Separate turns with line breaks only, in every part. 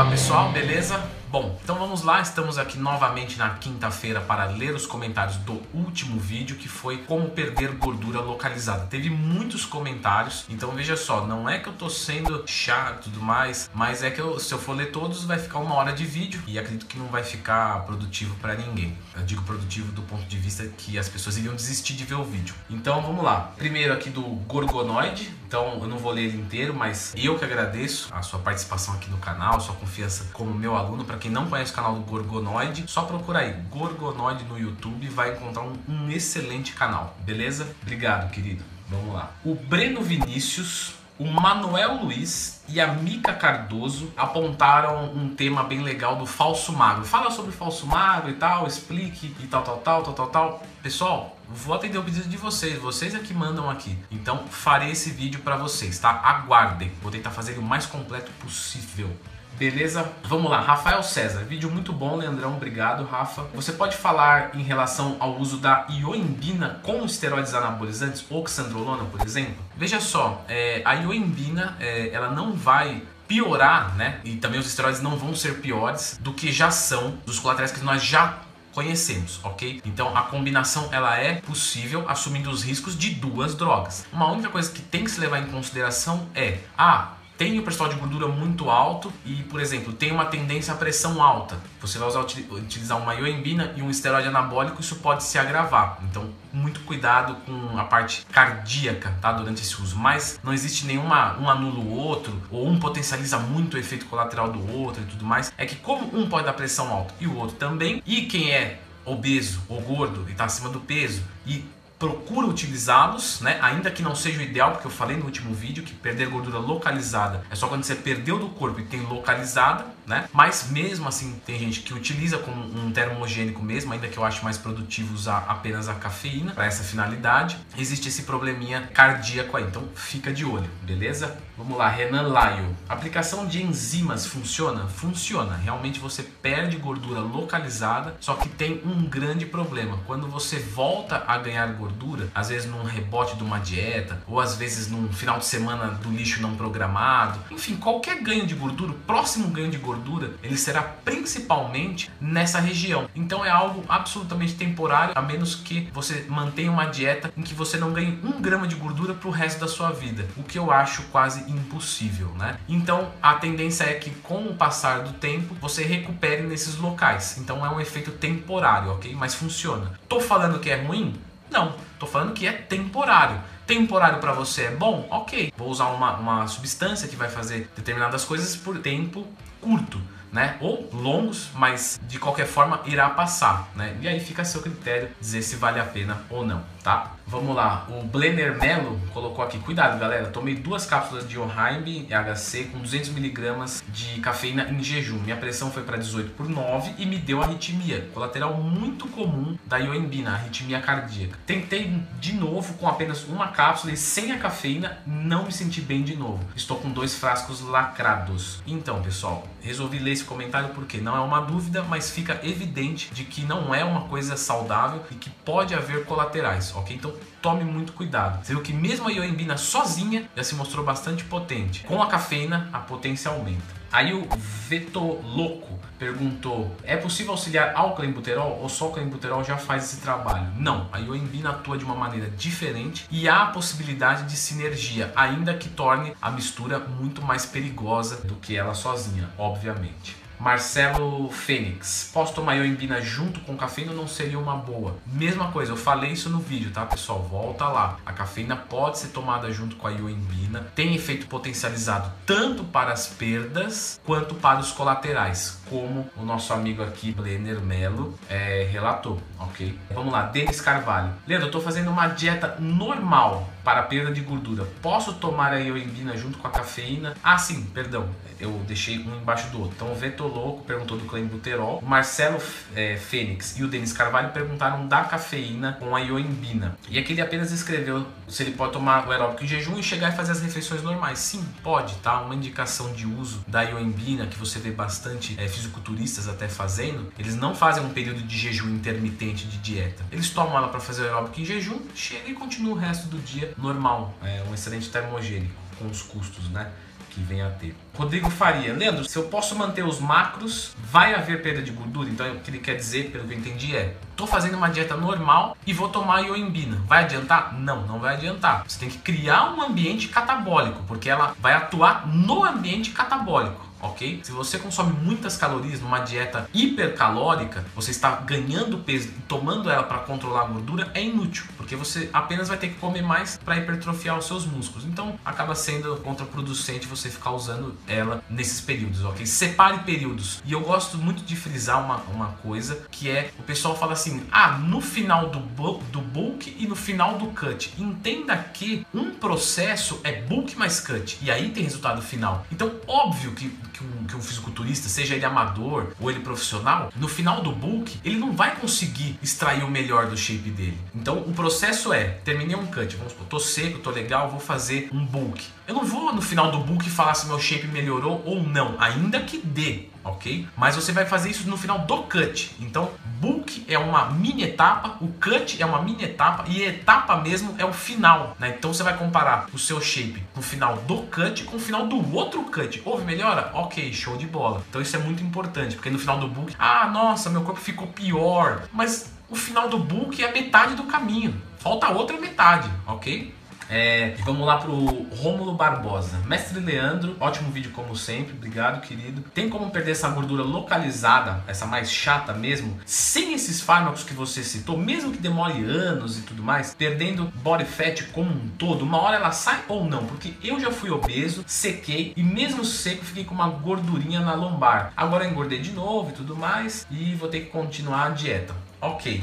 Fala pessoal, beleza? Bom, então vamos lá, estamos aqui novamente na quinta-feira para ler os comentários do último vídeo que foi como perder gordura localizada. Teve muitos comentários, então veja só, não é que eu tô sendo chato e tudo mais, mas é que eu, se eu for ler todos vai ficar uma hora de vídeo e acredito que não vai ficar produtivo para ninguém. Eu digo produtivo do ponto de vista que as pessoas iriam desistir de ver o vídeo. Então vamos lá. Primeiro aqui do Gorgonoide, então eu não vou ler ele inteiro, mas eu que agradeço a sua participação aqui no canal, sua confiança como meu aluno para quem não conhece o canal do Gorgonoide, só procura aí Gorgonoide no YouTube vai encontrar um, um excelente canal, beleza? Obrigado, querido. Vamos lá. O Breno Vinícius o Manuel Luiz e a Mica Cardoso apontaram um tema bem legal do falso magro. Fala sobre falso magro e tal, explique e tal, tal, tal, tal, tal, tal. Pessoal, vou atender o pedido de vocês, vocês é que mandam aqui. Então farei esse vídeo para vocês, tá? Aguardem, vou tentar fazer o mais completo possível. Beleza? Vamos lá, Rafael César, vídeo muito bom, Leandrão, obrigado, Rafa. Você pode falar em relação ao uso da ioimbina com esteroides anabolizantes, oxandrolona, por exemplo? Veja só, é, a ioimbina, é, ela não vai piorar, né? E também os esteroides não vão ser piores do que já são dos colaterais que nós já conhecemos, ok? Então a combinação ela é possível assumindo os riscos de duas drogas. Uma única coisa que tem que se levar em consideração é a ah, tem o percentual de gordura muito alto e, por exemplo, tem uma tendência à pressão alta. Você vai usar, utilizar uma ioimbina e um esteroide anabólico, isso pode se agravar. Então, muito cuidado com a parte cardíaca, tá? Durante esse uso. Mas não existe nenhuma, um anula o outro, ou um potencializa muito o efeito colateral do outro e tudo mais. É que como um pode dar pressão alta e o outro também, e quem é obeso ou gordo e está acima do peso e procura utilizá-los, né? Ainda que não seja o ideal, porque eu falei no último vídeo que perder gordura localizada é só quando você perdeu do corpo e tem localizada, né? Mas mesmo assim tem gente que utiliza como um termogênico mesmo, ainda que eu acho mais produtivo usar apenas a cafeína para essa finalidade. Existe esse probleminha cardíaco aí, então fica de olho, beleza? Vamos lá, Renan Laio. Aplicação de enzimas funciona? Funciona. Realmente você perde gordura localizada, só que tem um grande problema. Quando você volta a ganhar gordura gordura, às vezes num rebote de uma dieta, ou às vezes num final de semana do lixo não programado. Enfim, qualquer ganho de gordura, o próximo ganho de gordura, ele será principalmente nessa região. Então é algo absolutamente temporário, a menos que você mantenha uma dieta em que você não ganhe um grama de gordura para o resto da sua vida, o que eu acho quase impossível, né? Então a tendência é que com o passar do tempo você recupere nesses locais. Então é um efeito temporário, ok? Mas funciona. Tô falando que é ruim? Não, tô falando que é temporário. Temporário para você é bom? Ok. Vou usar uma, uma substância que vai fazer determinadas coisas por tempo curto né? Ou longos, mas de qualquer forma irá passar, né? E aí fica a seu critério dizer se vale a pena ou não, tá? Vamos lá, o Blenner Melo colocou aqui, cuidado galera, tomei duas cápsulas de Oheim HC com 200mg de cafeína em jejum. Minha pressão foi para 18 por 9 e me deu arritmia, colateral muito comum da ioimbina, arritmia cardíaca. Tentei de novo com apenas uma cápsula e sem a cafeína, não me senti bem de novo. Estou com dois frascos lacrados. Então, pessoal, resolvi ler esse comentário porque não é uma dúvida, mas fica evidente de que não é uma coisa saudável e que pode haver colaterais, ok? Então tome muito cuidado. Você viu que mesmo a ioimbina sozinha já se mostrou bastante potente. Com a cafeína, a potência aumenta. Aí o Vetoloco perguntou: é possível auxiliar ao clenbuterol ou só o clenbuterol já faz esse trabalho? Não, a ioimbina atua de uma maneira diferente e há a possibilidade de sinergia, ainda que torne a mistura muito mais perigosa do que ela sozinha, obviamente. Marcelo Fênix, posso tomar ioimbina junto com cafeína não seria uma boa? Mesma coisa, eu falei isso no vídeo, tá pessoal? Volta lá. A cafeína pode ser tomada junto com a ioimbina, tem efeito potencializado tanto para as perdas quanto para os colaterais, como o nosso amigo aqui, Blenner Melo, é, relatou, ok? Vamos lá, Denis Carvalho. Leandro, eu tô fazendo uma dieta normal para perda de gordura. Posso tomar a ioimbina junto com a cafeína? Ah, sim, perdão, eu deixei um embaixo do outro. Então o Vetor Louco perguntou do clenbuterol, o Marcelo é, Fênix e o Denis Carvalho perguntaram da cafeína com a ioimbina. E aqui ele apenas escreveu se ele pode tomar o aeróbico em jejum e chegar e fazer as refeições normais. Sim, pode, tá? Uma indicação de uso da ioimbina que você vê bastante é, fisiculturistas até fazendo, eles não fazem um período de jejum intermitente de dieta. Eles tomam ela para fazer o aeróbico em jejum, chega e continua o resto do dia normal. É um excelente termogênico com os custos, né? que venha a ter. Rodrigo Faria, Leandro, se eu posso manter os macros, vai haver perda de gordura? Então o que ele quer dizer, pelo que eu entendi, é: tô fazendo uma dieta normal e vou tomar ioimbina. Vai adiantar? Não, não vai adiantar. Você tem que criar um ambiente catabólico, porque ela vai atuar no ambiente catabólico ok? Se você consome muitas calorias numa dieta hipercalórica, você está ganhando peso e tomando ela para controlar a gordura, é inútil, porque você apenas vai ter que comer mais para hipertrofiar os seus músculos. Então acaba sendo contraproducente você ficar usando ela nesses períodos, ok? Separe períodos. E eu gosto muito de frisar uma, uma coisa que é o pessoal fala assim: ah, no final do, do bulk e no final do cut. Entenda que um processo é bulk mais cut, e aí tem resultado final. Então, óbvio que que um, que um fisiculturista, seja ele amador ou ele profissional, no final do bulk, ele não vai conseguir extrair o melhor do shape dele. Então o processo é, terminei um cut, vamos supor, tô seco, tô legal, vou fazer um bulk. Eu não vou no final do bulk falar se meu shape melhorou ou não, ainda que dê ok? Mas você vai fazer isso no final do cut. Então, bulk é uma mini etapa, o cut é uma mini etapa e etapa mesmo é o final, né? Então você vai comparar o seu shape no final do cut com o final do outro cut. Houve melhora? Ok, show de bola. Então isso é muito importante, porque no final do bulk, ah, nossa, meu corpo ficou pior. Mas o final do bulk é a metade do caminho. Falta a outra metade, ok? É, vamos lá pro Rômulo Barbosa. Mestre Leandro, ótimo vídeo como sempre, obrigado querido. Tem como perder essa gordura localizada, essa mais chata mesmo, sem esses fármacos que você citou, mesmo que demore anos e tudo mais, perdendo body fat como um todo, uma hora ela sai ou não? Porque eu já fui obeso, sequei e mesmo seco fiquei com uma gordurinha na lombar. Agora engordei de novo e tudo mais e vou ter que continuar a dieta. Ok,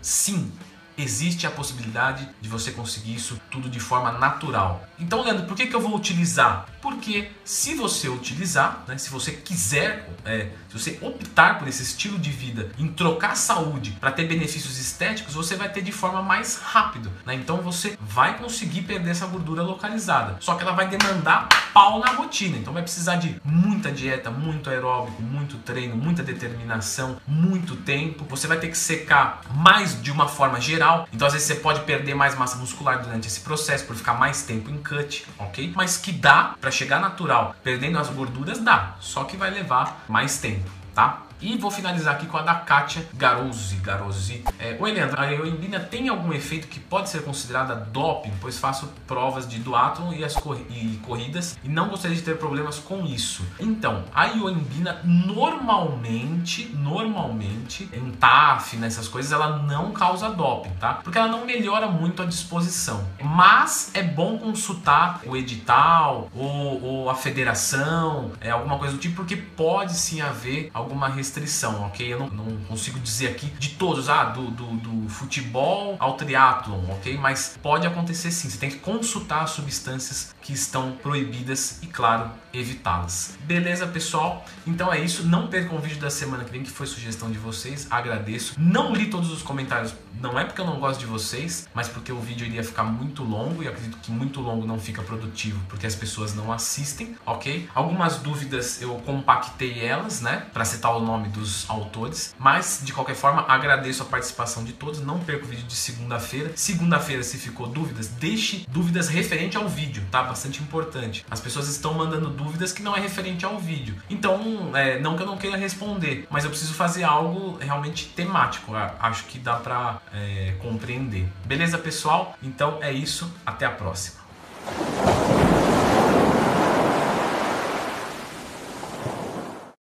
sim, existe a possibilidade de você conseguir isso tudo de forma natural. Então, Leandro, por que, que eu vou utilizar? Porque se você utilizar, né, se você quiser, é, se você optar por esse estilo de vida, em trocar saúde para ter benefícios estéticos, você vai ter de forma mais rápida. Né? Então você vai conseguir perder essa gordura localizada. Só que ela vai demandar pau na rotina. Então vai precisar de muita dieta, muito aeróbico, muito treino, muita determinação, muito tempo. Você vai ter que secar mais de uma forma geral. Então às vezes você pode perder mais massa muscular durante esse processo por ficar mais tempo em cut, ok? Mas que dá para chegar natural, perdendo as gorduras, dá. Só que vai levar mais tempo, tá? E vou finalizar aqui com a da Kátia Garozzi. Garozzi. É, Oi, Leandro, a ioimbina tem algum efeito que pode ser considerada doping? Pois faço provas de duatlon e, as e corridas e não gostaria de ter problemas com isso. Então, a ioimbina normalmente, normalmente, em TAF, nessas coisas, ela não causa doping, tá? Porque ela não melhora muito a disposição. Mas é bom consultar o edital ou, ou a federação, é, alguma coisa do tipo, porque pode sim haver alguma restrição restrição, ok? Eu não, não consigo dizer aqui de todos, ah, do, do, do futebol ao triatlon, ok? Mas pode acontecer sim, você tem que consultar as substâncias que estão proibidas e, claro, evitá-las. Beleza, pessoal? Então é isso. Não percam o vídeo da semana que vem, que foi sugestão de vocês. Agradeço. Não li todos os comentários, não é porque eu não gosto de vocês, mas porque o vídeo iria ficar muito longo e acredito que muito longo não fica produtivo, porque as pessoas não assistem, ok? Algumas dúvidas eu compactei elas, né, para citar o nome dos autores, mas de qualquer forma agradeço a participação de todos. Não perca o vídeo de segunda-feira. Segunda-feira, se ficou dúvidas, deixe dúvidas referente ao vídeo, tá? Bastante importante. As pessoas estão mandando dúvidas que não é referente ao vídeo. Então, é, não que eu não queira responder, mas eu preciso fazer algo realmente temático. Acho que dá pra é, compreender. Beleza, pessoal? Então é isso. Até a próxima.